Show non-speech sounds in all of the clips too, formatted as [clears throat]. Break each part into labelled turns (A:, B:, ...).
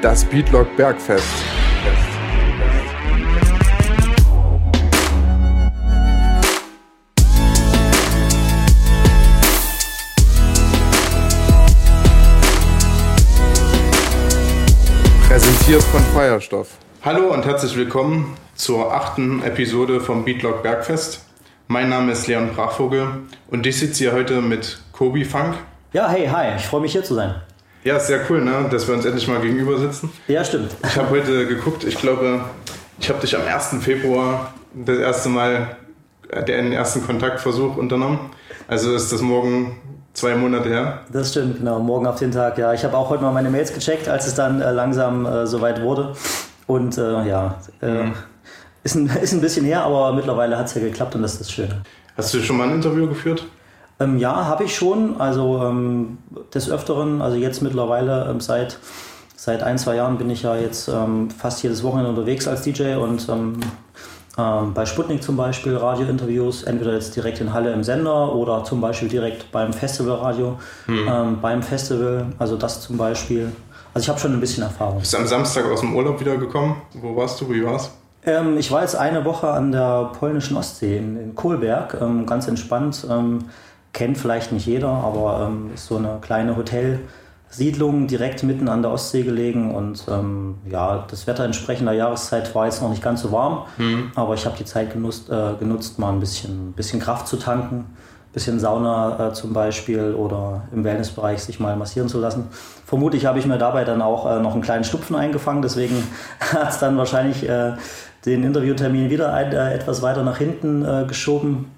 A: Das Beatlock Bergfest. Präsentiert von Feuerstoff.
B: Hallo und herzlich willkommen zur achten Episode vom Beatlock Bergfest. Mein Name ist Leon Brachvogel und ich sitze hier heute mit Kobi Funk.
C: Ja, hey, hi, ich freue mich hier zu sein.
B: Ja, ist sehr cool, ne? dass wir uns endlich mal gegenüber sitzen.
C: Ja, stimmt.
B: Ich habe heute geguckt, ich glaube, ich habe dich am 1. Februar das erste Mal äh, den ersten Kontaktversuch unternommen. Also ist das morgen zwei Monate her.
C: Das stimmt, genau. Morgen auf den Tag, ja. Ich habe auch heute mal meine Mails gecheckt, als es dann äh, langsam äh, soweit wurde. Und äh, ja, äh, mhm. ist, ein, [laughs] ist ein bisschen her, aber mittlerweile hat es ja geklappt und das ist schön.
B: Hast du schon mal ein Interview geführt?
C: Ähm, ja, habe ich schon. Also ähm, des Öfteren, also jetzt mittlerweile ähm, seit, seit ein, zwei Jahren bin ich ja jetzt ähm, fast jedes Wochenende unterwegs als DJ und ähm, ähm, bei Sputnik zum Beispiel Radiointerviews, entweder jetzt direkt in Halle im Sender oder zum Beispiel direkt beim Festivalradio, hm. beim Festival, also das zum Beispiel. Also ich habe schon ein bisschen Erfahrung.
B: Bist du am Samstag aus dem Urlaub wiedergekommen? Wo warst du? Wie war's?
C: Ähm, ich war jetzt eine Woche an der polnischen Ostsee in, in Kohlberg, ähm, ganz entspannt. Ähm, kennt vielleicht nicht jeder, aber ähm, ist so eine kleine Hotelsiedlung direkt mitten an der Ostsee gelegen und ähm, ja, das Wetter entsprechender Jahreszeit war jetzt noch nicht ganz so warm, mhm. aber ich habe die Zeit genutzt, äh, genutzt, mal ein bisschen, bisschen Kraft zu tanken, bisschen Sauna äh, zum Beispiel oder im Wellnessbereich sich mal massieren zu lassen. Vermutlich habe ich mir dabei dann auch äh, noch einen kleinen Stupfen eingefangen, deswegen [laughs] hat es dann wahrscheinlich äh, den Interviewtermin wieder ein, äh, etwas weiter nach hinten äh, geschoben.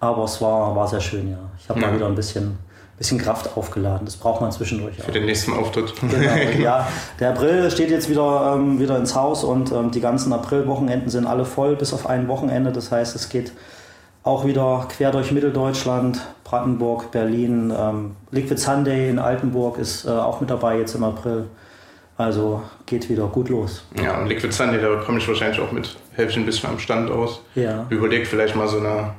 C: Aber es war, war sehr schön, ja. Ich habe ja. mal wieder ein bisschen, bisschen Kraft aufgeladen. Das braucht man zwischendurch.
B: Für auch. den nächsten Auftritt.
C: Genau, ja, [laughs] der April steht jetzt wieder, ähm, wieder ins Haus und ähm, die ganzen Aprilwochenenden sind alle voll, bis auf ein Wochenende. Das heißt, es geht auch wieder quer durch Mitteldeutschland, Brandenburg, Berlin. Ähm, Liquid Sunday in Altenburg ist äh, auch mit dabei jetzt im April. Also geht wieder gut los.
B: Ja, und Liquid Sunday, da komme ich wahrscheinlich auch mit, helfe ich ein bisschen am Stand aus.
C: Ja.
B: Überlegt vielleicht mal so eine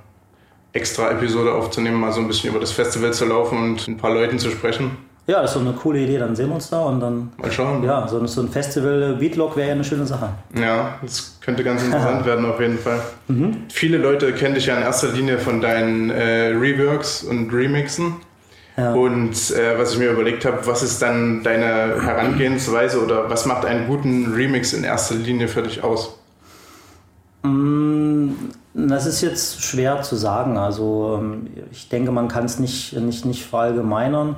B: extra Episode aufzunehmen, mal so ein bisschen über das Festival zu laufen und ein paar Leuten zu sprechen.
C: Ja, das ist so eine coole Idee. Dann sehen wir uns da und dann.
B: Mal schauen.
C: Ja, so, so ein Festival Beatlog wäre ja eine schöne Sache.
B: Ja, das könnte ganz interessant [laughs] werden auf jeden Fall. Mhm. Viele Leute kennen dich ja in erster Linie von deinen äh, Reworks und Remixen. Ja. Und äh, was ich mir überlegt habe, was ist dann deine Herangehensweise oder was macht einen guten Remix in erster Linie für dich aus?
C: Das ist jetzt schwer zu sagen. Also ähm, ich denke, man kann es nicht, nicht, nicht verallgemeinern.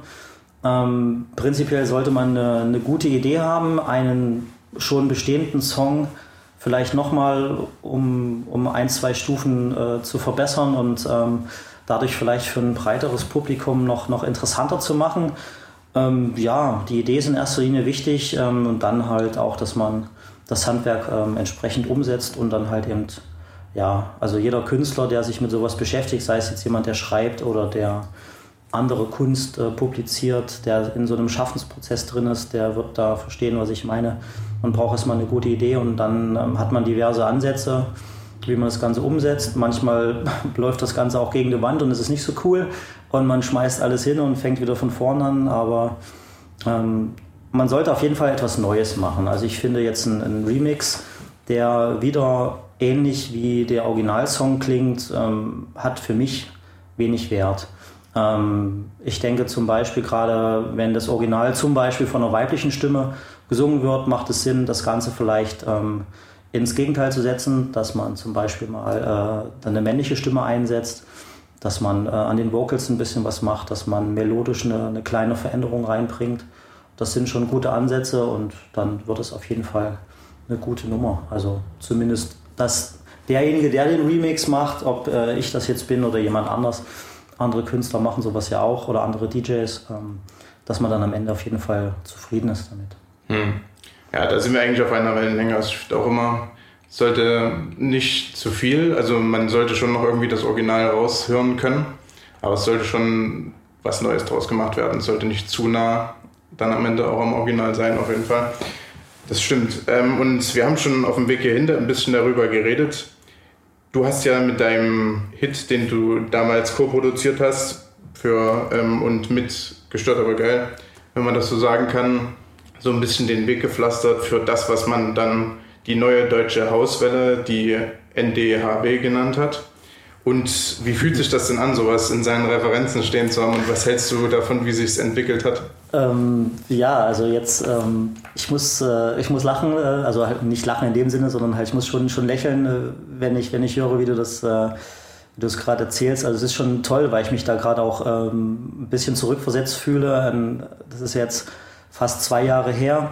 C: Ähm, prinzipiell sollte man eine, eine, gute Idee haben, einen schon bestehenden Song vielleicht nochmal um, um ein, zwei Stufen äh, zu verbessern und ähm, dadurch vielleicht für ein breiteres Publikum noch, noch interessanter zu machen. Ähm, ja, die Idee ist in erster Linie wichtig ähm, und dann halt auch, dass man das Handwerk ähm, entsprechend umsetzt und dann halt eben ja, also jeder Künstler, der sich mit sowas beschäftigt, sei es jetzt jemand, der schreibt oder der andere Kunst äh, publiziert, der in so einem Schaffensprozess drin ist, der wird da verstehen, was ich meine. Man braucht erstmal eine gute Idee und dann ähm, hat man diverse Ansätze, wie man das Ganze umsetzt. Manchmal [laughs] läuft das Ganze auch gegen die Wand und es ist nicht so cool und man schmeißt alles hin und fängt wieder von vorne an, aber ähm, man sollte auf jeden Fall etwas Neues machen. Also ich finde jetzt ein, ein Remix, der wieder ähnlich wie der Originalsong klingt, ähm, hat für mich wenig Wert. Ähm, ich denke zum Beispiel gerade, wenn das Original zum Beispiel von einer weiblichen Stimme gesungen wird, macht es Sinn, das Ganze vielleicht ähm, ins Gegenteil zu setzen, dass man zum Beispiel mal äh, eine männliche Stimme einsetzt, dass man äh, an den Vocals ein bisschen was macht, dass man melodisch eine, eine kleine Veränderung reinbringt. Das sind schon gute Ansätze und dann wird es auf jeden Fall eine gute Nummer. Also zumindest dass derjenige, der den Remix macht, ob äh, ich das jetzt bin oder jemand anders, andere Künstler machen sowas ja auch oder andere DJs, ähm, dass man dann am Ende auf jeden Fall zufrieden ist damit.
B: Hm. Ja, da sind wir eigentlich auf einer Wellenlänge. Also ich auch immer, sollte nicht zu viel, also man sollte schon noch irgendwie das Original raushören können, aber es sollte schon was Neues draus gemacht werden. Es sollte nicht zu nah dann am Ende auch am Original sein, auf jeden Fall. Das stimmt. Ähm, und wir haben schon auf dem Weg hierhin ein bisschen darüber geredet. Du hast ja mit deinem Hit, den du damals co-produziert hast, für ähm, und mit gestört aber geil, wenn man das so sagen kann, so ein bisschen den Weg gepflastert für das, was man dann die neue deutsche Hauswelle, die NDHW genannt hat. Und wie fühlt sich das denn an, sowas in seinen Referenzen stehen zu haben? Und was hältst du davon, wie sich es entwickelt hat?
C: Ähm, ja, also jetzt, ähm, ich, muss, äh, ich muss lachen, äh, also halt nicht lachen in dem Sinne, sondern halt ich muss schon, schon lächeln, äh, wenn, ich, wenn ich höre, wie du das, äh, du es gerade erzählst. Also es ist schon toll, weil ich mich da gerade auch ähm, ein bisschen zurückversetzt fühle. Ähm, das ist jetzt fast zwei Jahre her,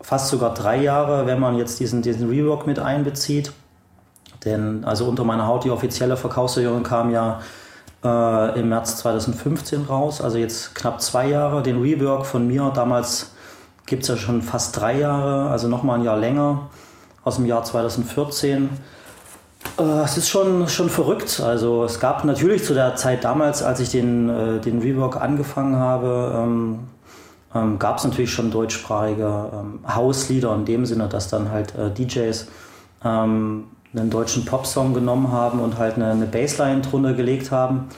C: fast sogar drei Jahre, wenn man jetzt diesen, diesen Rework mit einbezieht. Denn also unter meiner Haut, die offizielle Verkaufserhöhung kam ja äh, im März 2015 raus, also jetzt knapp zwei Jahre. Den Rework von mir, damals gibt es ja schon fast drei Jahre, also nochmal ein Jahr länger, aus dem Jahr 2014. Äh, es ist schon, schon verrückt. Also es gab natürlich zu der Zeit damals, als ich den, äh, den Rework angefangen habe, ähm, ähm, gab es natürlich schon deutschsprachige ähm, Hauslieder in dem Sinne, dass dann halt äh, DJs ähm, einen deutschen Popsong genommen haben und halt eine, eine Bassline drunter gelegt haben.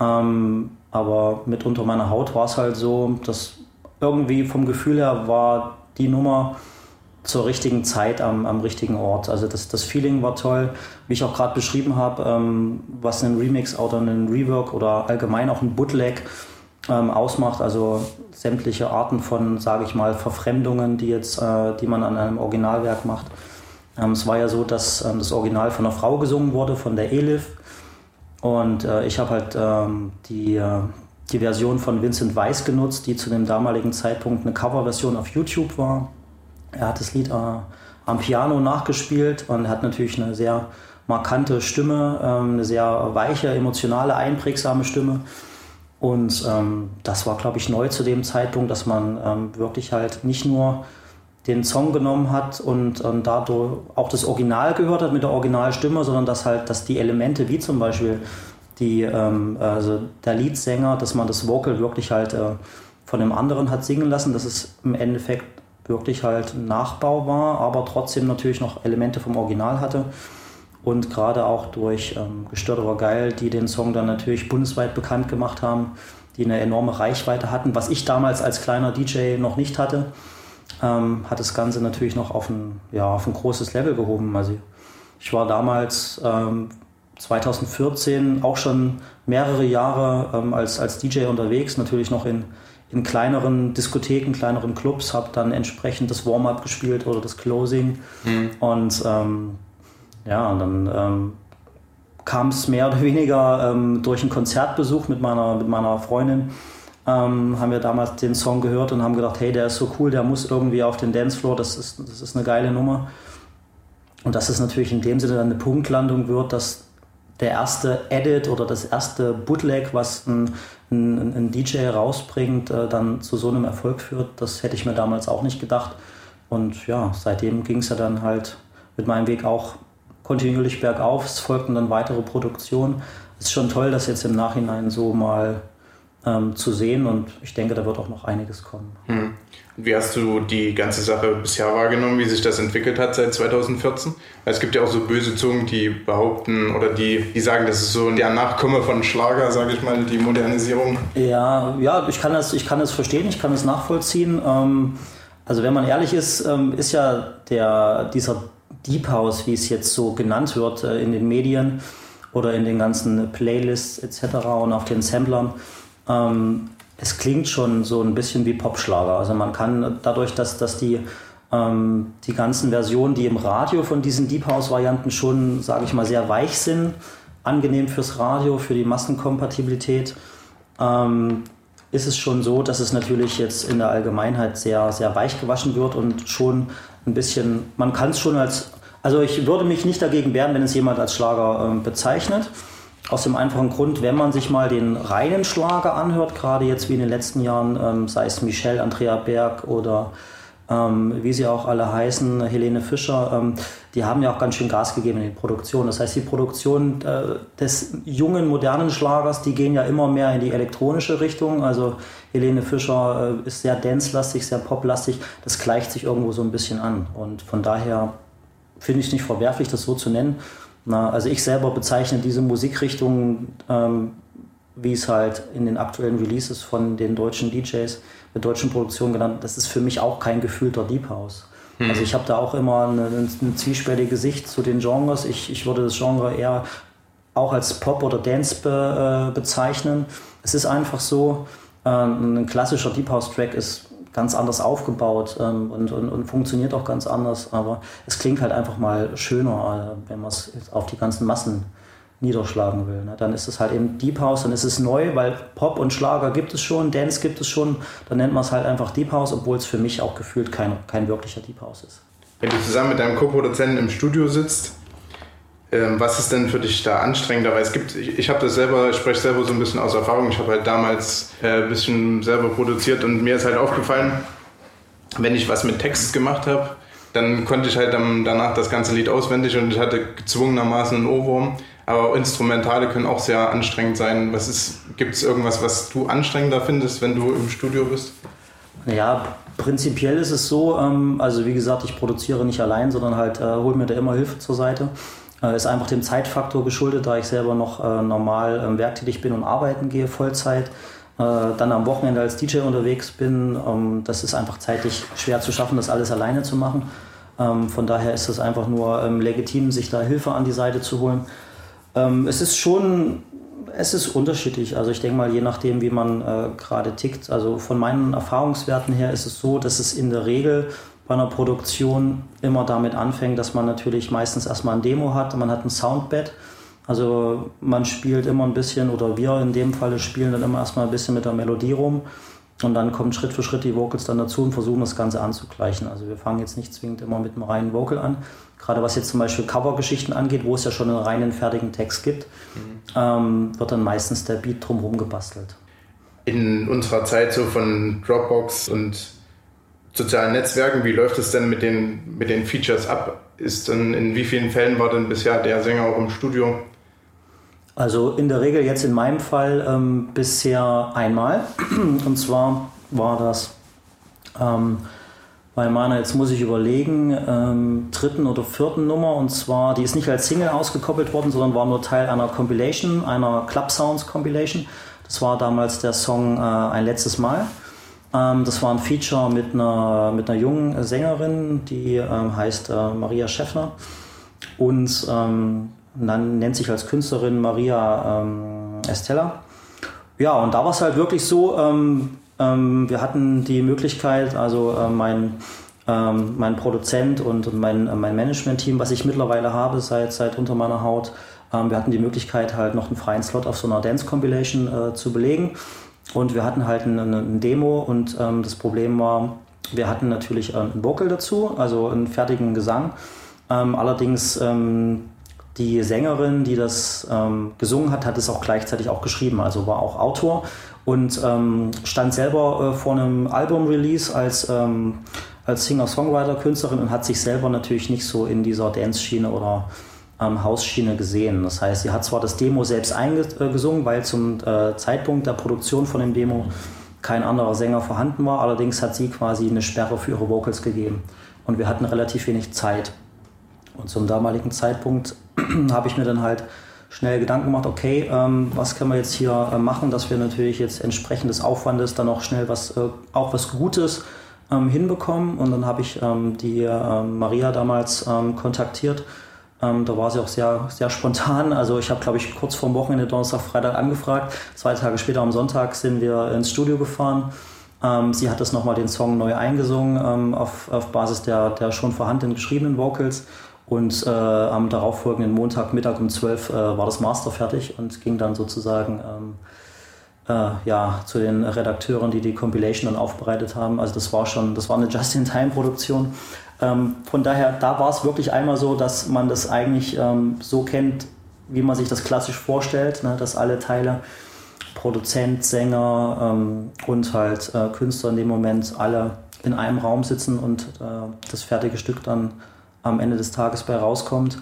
C: Ähm, aber mit unter meiner Haut war es halt so, dass irgendwie vom Gefühl her war die Nummer zur richtigen Zeit am, am richtigen Ort. Also das, das Feeling war toll, wie ich auch gerade beschrieben habe, ähm, was ein Remix oder ein Rework oder allgemein auch ein Bootleg ähm, ausmacht. Also sämtliche Arten von, sage ich mal, Verfremdungen, die jetzt, äh, die man an einem Originalwerk macht. Ähm, es war ja so, dass ähm, das Original von einer Frau gesungen wurde, von der Elif. Und äh, ich habe halt ähm, die, äh, die Version von Vincent Weiss genutzt, die zu dem damaligen Zeitpunkt eine Coverversion auf YouTube war. Er hat das Lied äh, am Piano nachgespielt und hat natürlich eine sehr markante Stimme, ähm, eine sehr weiche, emotionale, einprägsame Stimme. Und ähm, das war, glaube ich, neu zu dem Zeitpunkt, dass man ähm, wirklich halt nicht nur den Song genommen hat und, und dadurch auch das Original gehört hat mit der Originalstimme, sondern dass halt, dass die Elemente wie zum Beispiel die, ähm, also der Leadsänger, dass man das Vocal wirklich halt äh, von dem anderen hat singen lassen, dass es im Endeffekt wirklich halt Nachbau war, aber trotzdem natürlich noch Elemente vom Original hatte. Und gerade auch durch ähm, Gestört aber geil, die den Song dann natürlich bundesweit bekannt gemacht haben, die eine enorme Reichweite hatten, was ich damals als kleiner DJ noch nicht hatte ähm, hat das Ganze natürlich noch auf ein, ja, auf ein großes Level gehoben. Also ich war damals ähm, 2014 auch schon mehrere Jahre ähm, als, als DJ unterwegs, natürlich noch in, in kleineren Diskotheken, kleineren Clubs, habe dann entsprechend das Warm-up gespielt oder das Closing. Mhm. Und ähm, ja, und dann ähm, kam es mehr oder weniger ähm, durch einen Konzertbesuch mit meiner, mit meiner Freundin ähm, haben wir damals den Song gehört und haben gedacht, hey, der ist so cool, der muss irgendwie auf den Dancefloor, das ist, das ist eine geile Nummer. Und dass es natürlich in dem Sinne dann eine Punktlandung wird, dass der erste Edit oder das erste Bootleg, was ein, ein, ein DJ rausbringt, äh, dann zu so einem Erfolg führt, das hätte ich mir damals auch nicht gedacht. Und ja, seitdem ging es ja dann halt mit meinem Weg auch kontinuierlich bergauf. Es folgten dann weitere Produktionen. Es ist schon toll, dass jetzt im Nachhinein so mal ähm, zu sehen und ich denke, da wird auch noch einiges kommen. Hm.
B: Wie hast du die ganze Sache bisher wahrgenommen, wie sich das entwickelt hat seit 2014? Es gibt ja auch so böse Zungen, die behaupten oder die, die sagen, das ist so der Nachkomme von Schlager, sage ich mal, die Modernisierung.
C: Ja, ja, ich kann das, ich kann das verstehen, ich kann es nachvollziehen. Ähm, also wenn man ehrlich ist, ähm, ist ja der, dieser Deep House, wie es jetzt so genannt wird äh, in den Medien oder in den ganzen Playlists etc. und auf den Samplern, ähm, es klingt schon so ein bisschen wie Popschlager. Also man kann dadurch, dass, dass die, ähm, die ganzen Versionen, die im Radio von diesen Deep House-Varianten schon, sage ich mal, sehr weich sind, angenehm fürs Radio, für die Massenkompatibilität, ähm, ist es schon so, dass es natürlich jetzt in der Allgemeinheit sehr, sehr weich gewaschen wird und schon ein bisschen, man kann es schon als, also ich würde mich nicht dagegen wehren, wenn es jemand als Schlager äh, bezeichnet. Aus dem einfachen Grund, wenn man sich mal den reinen Schlager anhört, gerade jetzt wie in den letzten Jahren, ähm, sei es Michelle, Andrea Berg oder ähm, wie sie auch alle heißen, Helene Fischer, ähm, die haben ja auch ganz schön Gas gegeben in die Produktion. Das heißt, die Produktion äh, des jungen, modernen Schlagers, die gehen ja immer mehr in die elektronische Richtung. Also Helene Fischer äh, ist sehr dance-lastig, sehr pop-lastig. Das gleicht sich irgendwo so ein bisschen an. Und von daher finde ich es nicht verwerflich, das so zu nennen. Na, also ich selber bezeichne diese Musikrichtung, ähm, wie es halt in den aktuellen Releases von den deutschen DJs der deutschen Produktion genannt, das ist für mich auch kein gefühlter Deep House. Hm. Also ich habe da auch immer eine, eine zwiespältige Sicht zu den Genres. Ich, ich würde das Genre eher auch als Pop oder Dance be, äh, bezeichnen. Es ist einfach so, äh, ein klassischer Deep House Track ist ganz anders aufgebaut ähm, und, und, und, funktioniert auch ganz anders, aber es klingt halt einfach mal schöner, äh, wenn man es auf die ganzen Massen niederschlagen will. Ne? Dann ist es halt eben Deep House, dann ist es neu, weil Pop und Schlager gibt es schon, Dance gibt es schon, dann nennt man es halt einfach Deep House, obwohl es für mich auch gefühlt kein, kein wirklicher Deep House ist.
B: Wenn du zusammen mit deinem Co-Produzenten im Studio sitzt, was ist denn für dich da anstrengender? Weil es gibt, ich, ich habe das selber, ich spreche selber so ein bisschen aus Erfahrung. Ich habe halt damals äh, ein bisschen selber produziert und mir ist halt aufgefallen, wenn ich was mit Text gemacht habe, dann konnte ich halt dann, danach das ganze Lied auswendig und ich hatte gezwungenermaßen einen Ohrwurm. Aber Instrumentale können auch sehr anstrengend sein. Gibt es irgendwas, was du anstrengender findest, wenn du im Studio bist?
C: Ja, prinzipiell ist es so, ähm, also wie gesagt, ich produziere nicht allein, sondern halt äh, hole mir da immer Hilfe zur Seite. Äh, ist einfach dem Zeitfaktor geschuldet, da ich selber noch äh, normal ähm, werktätig bin und arbeiten gehe, Vollzeit. Äh, dann am Wochenende als DJ unterwegs bin. Ähm, das ist einfach zeitlich schwer zu schaffen, das alles alleine zu machen. Ähm, von daher ist es einfach nur legitim, sich da Hilfe an die Seite zu holen. Es ist schon, es ist unterschiedlich. Also ich denke mal, je nachdem, wie man gerade tickt. Also von meinen Erfahrungswerten her ist es so, dass es in der Regel bei einer Produktion immer damit anfängt, dass man natürlich meistens erstmal ein Demo hat, man hat ein Soundbed. Also man spielt immer ein bisschen, oder wir in dem Fall spielen dann immer erstmal ein bisschen mit der Melodie rum und dann kommen Schritt für Schritt die Vocals dann dazu und versuchen das Ganze anzugleichen. Also wir fangen jetzt nicht zwingend immer mit einem reinen Vocal an. Gerade was jetzt zum Beispiel Covergeschichten angeht, wo es ja schon einen reinen fertigen Text gibt, mhm. ähm, wird dann meistens der Beat drumherum gebastelt.
B: In unserer Zeit so von Dropbox und sozialen Netzwerken, wie läuft es denn mit den, mit den Features ab? Ist dann, in wie vielen Fällen war denn bisher der Sänger auch im Studio?
C: Also in der Regel jetzt in meinem Fall ähm, bisher einmal. [clears throat] Und zwar war das ähm, bei meiner, jetzt muss ich überlegen, ähm, dritten oder vierten Nummer. Und zwar, die ist nicht als Single ausgekoppelt worden, sondern war nur Teil einer Compilation, einer Club Sounds Compilation. Das war damals der Song äh, Ein letztes Mal. Ähm, das war ein Feature mit einer, mit einer jungen Sängerin, die ähm, heißt äh, Maria Schäffner und ähm, dann nennt sich als Künstlerin Maria Estella. Ja, und da war es halt wirklich so, wir hatten die Möglichkeit, also äh, mein, mein Produzent und, mein, mein Management-Team, was ich mittlerweile habe seit, seit unter meiner Haut, wir hatten die Möglichkeit, halt noch einen freien Slot auf so einer Dance-Compilation äh, zu belegen. Und wir hatten halt eine, eine Demo und ähm, das Problem war, wir hatten natürlich äh, ein Vocal dazu, also einen fertigen Gesang. Ähm, allerdings ähm, die Sängerin, die das ähm, gesungen hat, hat es auch gleichzeitig auch geschrieben, also war auch Autor und ähm, stand selber äh, vor einem Album-Release als, ähm, als Singer-Songwriter, Künstlerin und hat sich selber natürlich nicht so in dieser Dance-Schiene oder ähm, Hausschiene gesehen. Das heißt, sie hat zwar das Demo selbst eingesungen, weil zum äh, Zeitpunkt der Produktion von dem Demo kein anderer Sänger vorhanden war, allerdings hat sie quasi eine Sperre für ihre Vocals gegeben. Und wir hatten relativ wenig Zeit. Und zum damaligen Zeitpunkt [clears throat] habe ich mir dann halt schnell Gedanken gemacht, okay, ähm, was können wir jetzt hier äh, machen, dass wir natürlich jetzt entsprechend des Aufwandes dann auch schnell was, äh, auch was Gutes ähm, hinbekommen. Und dann habe ich ähm, die äh, Maria damals ähm, kontaktiert ähm, da war sie auch sehr, sehr spontan. Also ich habe, glaube ich, kurz vorm Wochenende, Donnerstag, Freitag angefragt. Zwei Tage später am Sonntag sind wir ins Studio gefahren. Ähm, sie hat das nochmal den Song neu eingesungen ähm, auf, auf Basis der, der schon vorhandenen geschriebenen Vocals. Und äh, am darauffolgenden Montag, Mittag um 12 äh, war das Master fertig und ging dann sozusagen ähm, äh, ja, zu den Redakteuren, die die Compilation dann aufbereitet haben. Also das war schon, das war eine Just-in-Time-Produktion. Ähm, von daher, da war es wirklich einmal so, dass man das eigentlich ähm, so kennt, wie man sich das klassisch vorstellt, ne, dass alle Teile, Produzent, Sänger ähm, und halt äh, Künstler in dem Moment alle in einem Raum sitzen und äh, das fertige Stück dann am Ende des Tages bei rauskommt.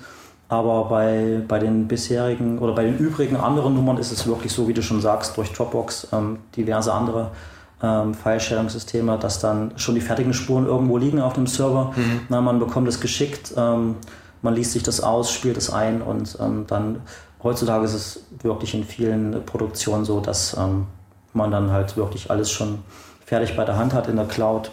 C: Aber bei, bei den bisherigen oder bei den übrigen anderen Nummern ist es wirklich so, wie du schon sagst, durch Dropbox, ähm, diverse andere ähm, Filestellungssysteme, dass dann schon die fertigen Spuren irgendwo liegen auf dem Server. Mhm. Na, man bekommt es geschickt, ähm, man liest sich das aus, spielt es ein und ähm, dann heutzutage ist es wirklich in vielen Produktionen so, dass ähm, man dann halt wirklich alles schon fertig bei der Hand hat in der Cloud,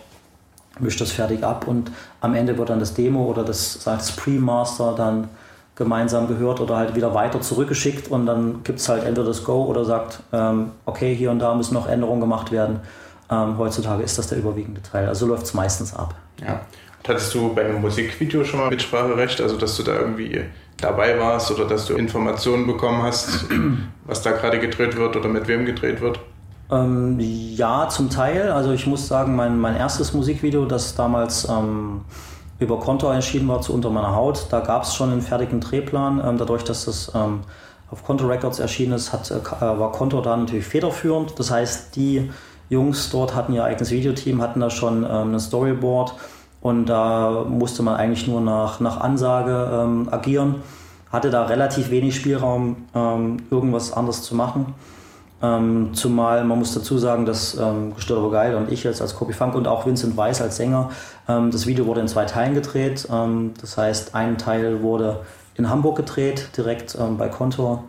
C: mischt das fertig ab und am Ende wird dann das Demo oder das, das Pre-Master dann gemeinsam gehört oder halt wieder weiter zurückgeschickt und dann gibt es halt entweder das Go oder sagt, ähm, okay, hier und da müssen noch Änderungen gemacht werden. Ähm, heutzutage ist das der überwiegende Teil. Also läuft es meistens ab.
B: Ja. Und hattest du bei einem Musikvideo schon mal Mitspracherecht, also dass du da irgendwie dabei warst oder dass du Informationen bekommen hast, [clears throat] was da gerade gedreht wird oder mit wem gedreht wird?
C: Ähm, ja, zum Teil. Also ich muss sagen, mein, mein erstes Musikvideo, das damals ähm, über Konto erschienen war zu Unter meiner Haut, da gab es schon einen fertigen Drehplan. Ähm, dadurch, dass das ähm, auf Konto Records erschienen ist, hat, äh, war Konto da natürlich federführend. Das heißt, die Jungs dort hatten ihr eigenes Videoteam, hatten da schon ähm, ein Storyboard und da musste man eigentlich nur nach, nach Ansage ähm, agieren. Hatte da relativ wenig Spielraum, ähm, irgendwas anderes zu machen. Ähm, zumal man muss dazu sagen, dass ähm, Gestört aber geil und ich jetzt als Copy Funk und auch Vincent Weiss als Sänger, ähm, das Video wurde in zwei Teilen gedreht. Ähm, das heißt, ein Teil wurde in Hamburg gedreht, direkt bei Kontor.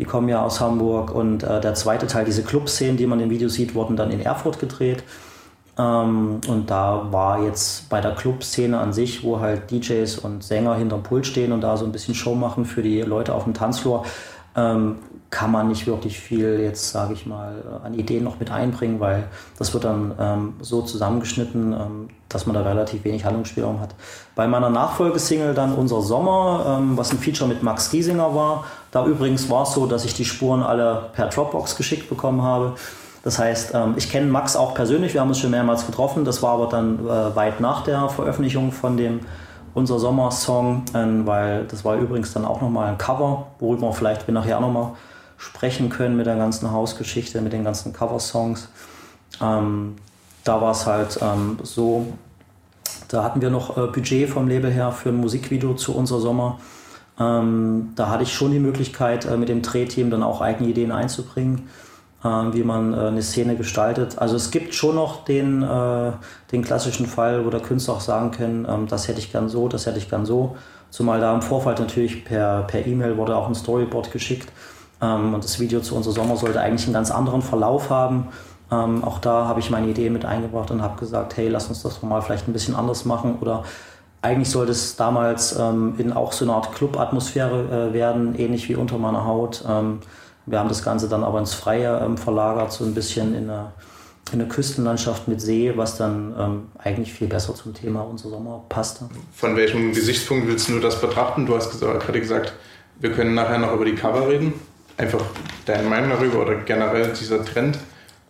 C: Die kommen ja aus Hamburg und äh, der zweite Teil, diese Clubszenen, die man im Video sieht, wurden dann in Erfurt gedreht. Ähm, und da war jetzt bei der Clubszene an sich, wo halt DJs und Sänger hinterm Pult stehen und da so ein bisschen Show machen für die Leute auf dem Tanzfloor, ähm, kann man nicht wirklich viel jetzt, sage ich mal, äh, an Ideen noch mit einbringen, weil das wird dann ähm, so zusammengeschnitten, ähm, dass man da relativ wenig Handlungsspielraum hat. Bei meiner Nachfolgesingle dann Unser Sommer, ähm, was ein Feature mit Max Giesinger war, da übrigens war es so, dass ich die Spuren alle per Dropbox geschickt bekommen habe. Das heißt, ähm, ich kenne Max auch persönlich, wir haben uns schon mehrmals getroffen, das war aber dann äh, weit nach der Veröffentlichung von dem unser Sommersong, ähm, weil das war übrigens dann auch nochmal ein Cover, worüber wir vielleicht wir nachher nochmal sprechen können mit der ganzen Hausgeschichte, mit den ganzen Coversongs. Ähm, da war es halt ähm, so, da hatten wir noch äh, Budget vom Label her für ein Musikvideo zu unser Sommer. Ähm, da hatte ich schon die Möglichkeit, äh, mit dem Drehteam dann auch eigene Ideen einzubringen. Ähm, wie man äh, eine Szene gestaltet. Also es gibt schon noch den, äh, den klassischen Fall, wo der Künstler auch sagen kann, ähm, das hätte ich gern so, das hätte ich gern so. Zumal da im Vorfall natürlich per E-Mail wurde auch ein Storyboard geschickt. Ähm, und das Video zu unser Sommer sollte eigentlich einen ganz anderen Verlauf haben. auch da habe ich meine Idee mit eingebracht und habe gesagt, hey, lass uns das mal vielleicht ein bisschen anders machen oder eigentlich sollte es damals ähm, in auch so eine Art Club-Atmosphäre äh, werden, ähnlich wie unter meiner Haut. Ähm, wir haben das Ganze dann aber ins Freie ähm, verlagert, so ein bisschen in eine, in eine Küstenlandschaft mit See, was dann ähm, eigentlich viel besser zum Thema unser Sommer passte.
B: Von welchem Gesichtspunkt willst du das betrachten? Du hast gerade gesagt, wir können nachher noch über die Cover reden. Einfach deine Meinung darüber oder generell dieser Trend?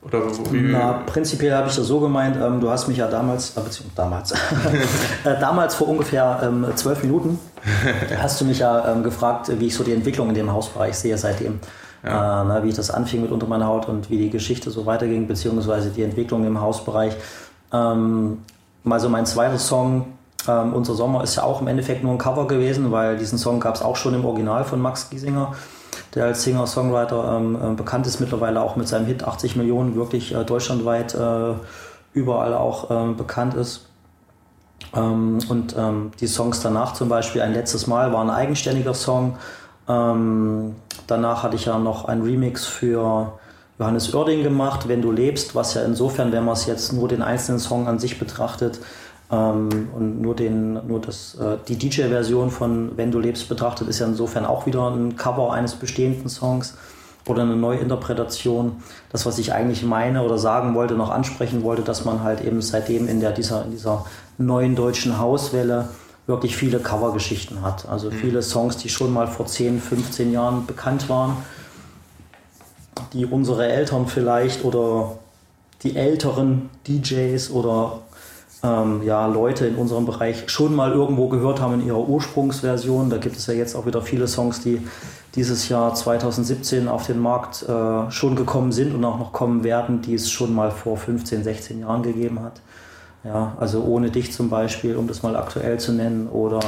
B: Oder
C: wie? Na, prinzipiell habe ich das so gemeint, ähm, du hast mich ja damals, äh, beziehungsweise damals, [laughs] äh, damals vor ungefähr ähm, zwölf Minuten, [laughs] hast du mich ja ähm, gefragt, wie ich so die Entwicklung in dem Hausbereich sehe seitdem. Ja. Äh, na, wie ich das anfing mit unter meiner Haut und wie die Geschichte so weiterging, beziehungsweise die Entwicklung im Hausbereich. Ähm, also mein zweiter Song, ähm, Unser Sommer, ist ja auch im Endeffekt nur ein Cover gewesen, weil diesen Song gab es auch schon im Original von Max Giesinger, der als Singer-Songwriter ähm, äh, bekannt ist, mittlerweile auch mit seinem Hit 80 Millionen wirklich äh, deutschlandweit äh, überall auch äh, bekannt ist. Ähm, und ähm, die Songs danach zum Beispiel, ein letztes Mal, war ein eigenständiger Song. Danach hatte ich ja noch ein Remix für Johannes Oerding gemacht, Wenn du lebst, was ja insofern, wenn man es jetzt nur den einzelnen Song an sich betrachtet ähm, und nur, den, nur das, äh, die DJ-Version von Wenn du lebst betrachtet, ist ja insofern auch wieder ein Cover eines bestehenden Songs oder eine Neuinterpretation. Das, was ich eigentlich meine oder sagen wollte, noch ansprechen wollte, dass man halt eben seitdem in, der, dieser, in dieser neuen deutschen Hauswelle wirklich viele Covergeschichten hat. Also mhm. viele Songs, die schon mal vor 10, 15 Jahren bekannt waren, die unsere Eltern vielleicht oder die älteren DJs oder ähm, ja, Leute in unserem Bereich schon mal irgendwo gehört haben in ihrer Ursprungsversion. Da gibt es ja jetzt auch wieder viele Songs, die dieses Jahr 2017 auf den Markt äh, schon gekommen sind und auch noch kommen werden, die es schon mal vor 15, 16 Jahren gegeben hat. Ja, also ohne dich zum Beispiel, um das mal aktuell zu nennen, oder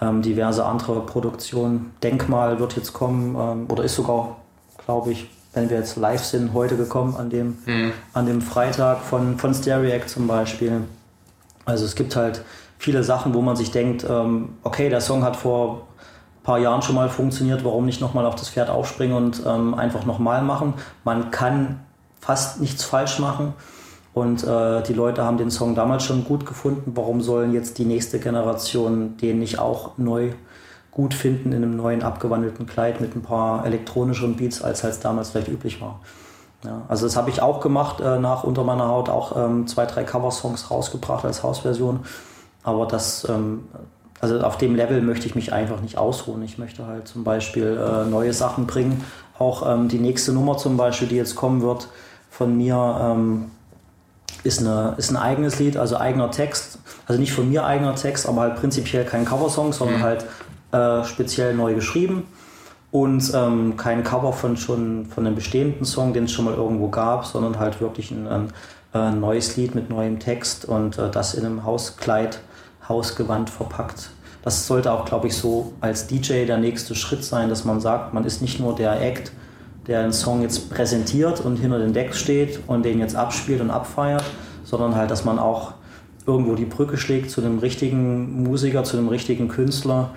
C: ähm, diverse andere Produktionen. Denkmal wird jetzt kommen ähm, oder ist sogar, glaube ich, wenn wir jetzt live sind, heute gekommen an dem, mhm. an dem Freitag von, von Stereac zum Beispiel. Also es gibt halt viele Sachen, wo man sich denkt, ähm, okay, der Song hat vor ein paar Jahren schon mal funktioniert, warum nicht nochmal auf das Pferd aufspringen und ähm, einfach nochmal machen. Man kann fast nichts falsch machen. Und äh, die Leute haben den Song damals schon gut gefunden. Warum sollen jetzt die nächste Generation den nicht auch neu gut finden in einem neuen abgewandelten Kleid mit ein paar elektronischen Beats, als halt damals vielleicht üblich war? Ja, also das habe ich auch gemacht äh, nach Unter meiner Haut, auch ähm, zwei, drei Coversongs rausgebracht als Hausversion. Aber das, ähm, also auf dem Level möchte ich mich einfach nicht ausruhen. Ich möchte halt zum Beispiel äh, neue Sachen bringen. Auch ähm, die nächste Nummer zum Beispiel, die jetzt kommen wird von mir, ähm, ist, eine, ist ein eigenes Lied, also eigener Text. Also nicht von mir eigener Text, aber halt prinzipiell kein Coversong, sondern mhm. halt äh, speziell neu geschrieben. Und ähm, kein Cover von schon von einem bestehenden Song, den es schon mal irgendwo gab, sondern halt wirklich ein, ein, ein neues Lied mit neuem Text und äh, das in einem Hauskleid, Hausgewand verpackt. Das sollte auch, glaube ich, so als DJ der nächste Schritt sein, dass man sagt, man ist nicht nur der Act, der einen Song jetzt präsentiert und hinter den Decks steht und den jetzt abspielt und abfeiert, sondern halt, dass man auch irgendwo die Brücke schlägt zu dem richtigen Musiker, zu dem richtigen Künstler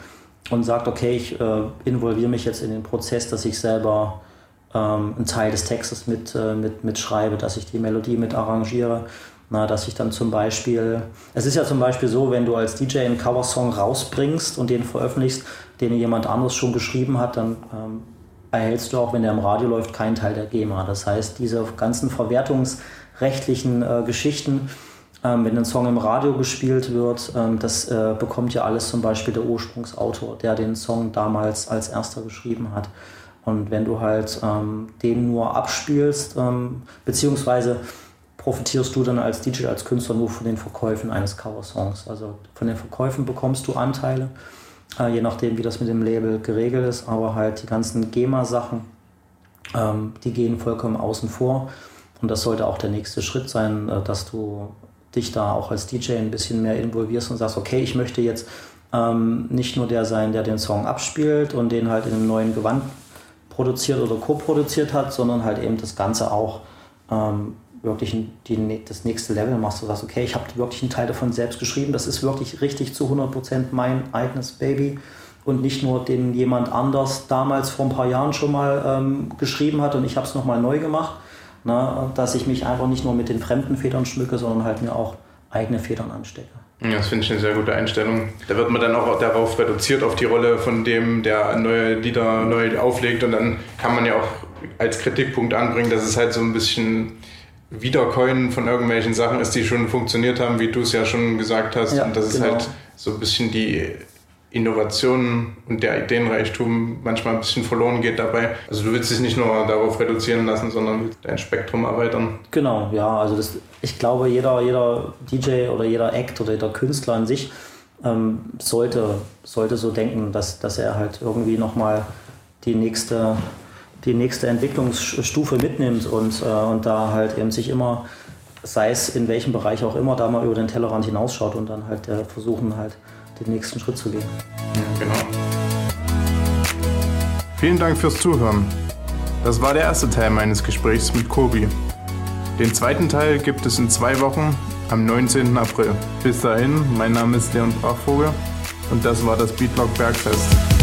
C: und sagt, okay, ich äh, involviere mich jetzt in den Prozess, dass ich selber ähm, einen Teil des Textes mit, äh, mit, mitschreibe, dass ich die Melodie mit arrangiere. Na, dass ich dann zum Beispiel, es ist ja zum Beispiel so, wenn du als DJ einen Coversong rausbringst und den veröffentlichst, den jemand anderes schon geschrieben hat, dann ähm, erhältst du auch, wenn der im Radio läuft, keinen Teil der GEMA. Das heißt, diese ganzen verwertungsrechtlichen äh, Geschichten, ähm, wenn ein Song im Radio gespielt wird, ähm, das äh, bekommt ja alles zum Beispiel der Ursprungsautor, der den Song damals als erster geschrieben hat. Und wenn du halt ähm, den nur abspielst, ähm, beziehungsweise profitierst du dann als DJ, als Künstler nur von den Verkäufen eines Coversongs. Also von den Verkäufen bekommst du Anteile äh, je nachdem, wie das mit dem Label geregelt ist. Aber halt die ganzen GEMA-Sachen, ähm, die gehen vollkommen außen vor. Und das sollte auch der nächste Schritt sein, äh, dass du dich da auch als DJ ein bisschen mehr involvierst und sagst, okay, ich möchte jetzt ähm, nicht nur der sein, der den Song abspielt und den halt in einem neuen Gewand produziert oder co-produziert hat, sondern halt eben das Ganze auch ähm, wirklich die, das nächste Level machst. Du sagst, okay, ich habe wirklich einen Teil davon selbst geschrieben. Das ist wirklich richtig zu 100% mein eigenes Baby und nicht nur den jemand anders damals vor ein paar Jahren schon mal ähm, geschrieben hat und ich habe es nochmal neu gemacht. Na, dass ich mich einfach nicht nur mit den fremden Federn schmücke, sondern halt mir auch eigene Federn anstecke.
B: Ja, das finde ich eine sehr gute Einstellung. Da wird man dann auch darauf reduziert, auf die Rolle von dem, der neue Lieder neu auflegt und dann kann man ja auch als Kritikpunkt anbringen, dass es halt so ein bisschen Wiedercoin von irgendwelchen Sachen ist, die schon funktioniert haben, wie du es ja schon gesagt hast. Ja, und das genau. ist halt so ein bisschen die Innovation und der Ideenreichtum manchmal ein bisschen verloren geht dabei. Also du willst dich nicht nur darauf reduzieren lassen, sondern dein Spektrum erweitern.
C: Genau, ja. Also das, ich glaube, jeder, jeder DJ oder jeder Act oder jeder Künstler an sich ähm, sollte, sollte so denken, dass, dass er halt irgendwie nochmal die nächste die nächste Entwicklungsstufe mitnimmt und, äh, und da halt eben sich immer, sei es in welchem Bereich auch immer, da mal über den Tellerrand hinausschaut und dann halt äh, versuchen halt den nächsten Schritt zu gehen.
B: genau. Vielen Dank fürs Zuhören. Das war der erste Teil meines Gesprächs mit Kobi. Den zweiten Teil gibt es in zwei Wochen am 19. April. Bis dahin, mein Name ist Leon Brachvogel und das war das Beatlock Bergfest.